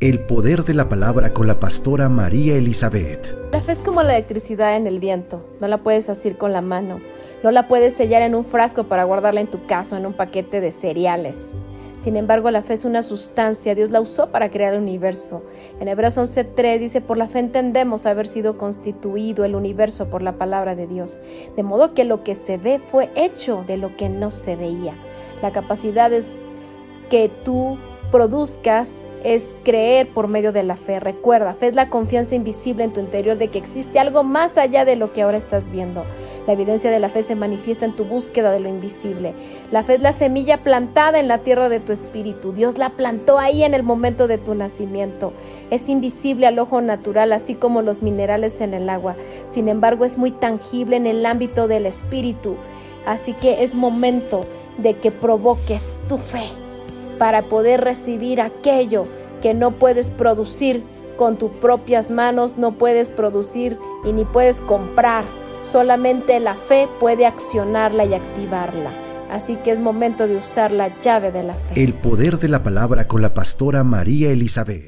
El poder de la palabra con la pastora María Elizabeth. La fe es como la electricidad en el viento, no la puedes asir con la mano, no la puedes sellar en un frasco para guardarla en tu casa en un paquete de cereales. Sin embargo, la fe es una sustancia, Dios la usó para crear el universo. En Hebreos 11.3 dice, por la fe entendemos haber sido constituido el universo por la palabra de Dios, de modo que lo que se ve fue hecho de lo que no se veía. La capacidad es que tú produzcas es creer por medio de la fe. Recuerda, fe es la confianza invisible en tu interior de que existe algo más allá de lo que ahora estás viendo. La evidencia de la fe se manifiesta en tu búsqueda de lo invisible. La fe es la semilla plantada en la tierra de tu espíritu. Dios la plantó ahí en el momento de tu nacimiento. Es invisible al ojo natural, así como los minerales en el agua. Sin embargo, es muy tangible en el ámbito del espíritu. Así que es momento de que provoques tu fe para poder recibir aquello que no puedes producir con tus propias manos, no puedes producir y ni puedes comprar. Solamente la fe puede accionarla y activarla. Así que es momento de usar la llave de la fe. El poder de la palabra con la pastora María Elizabeth.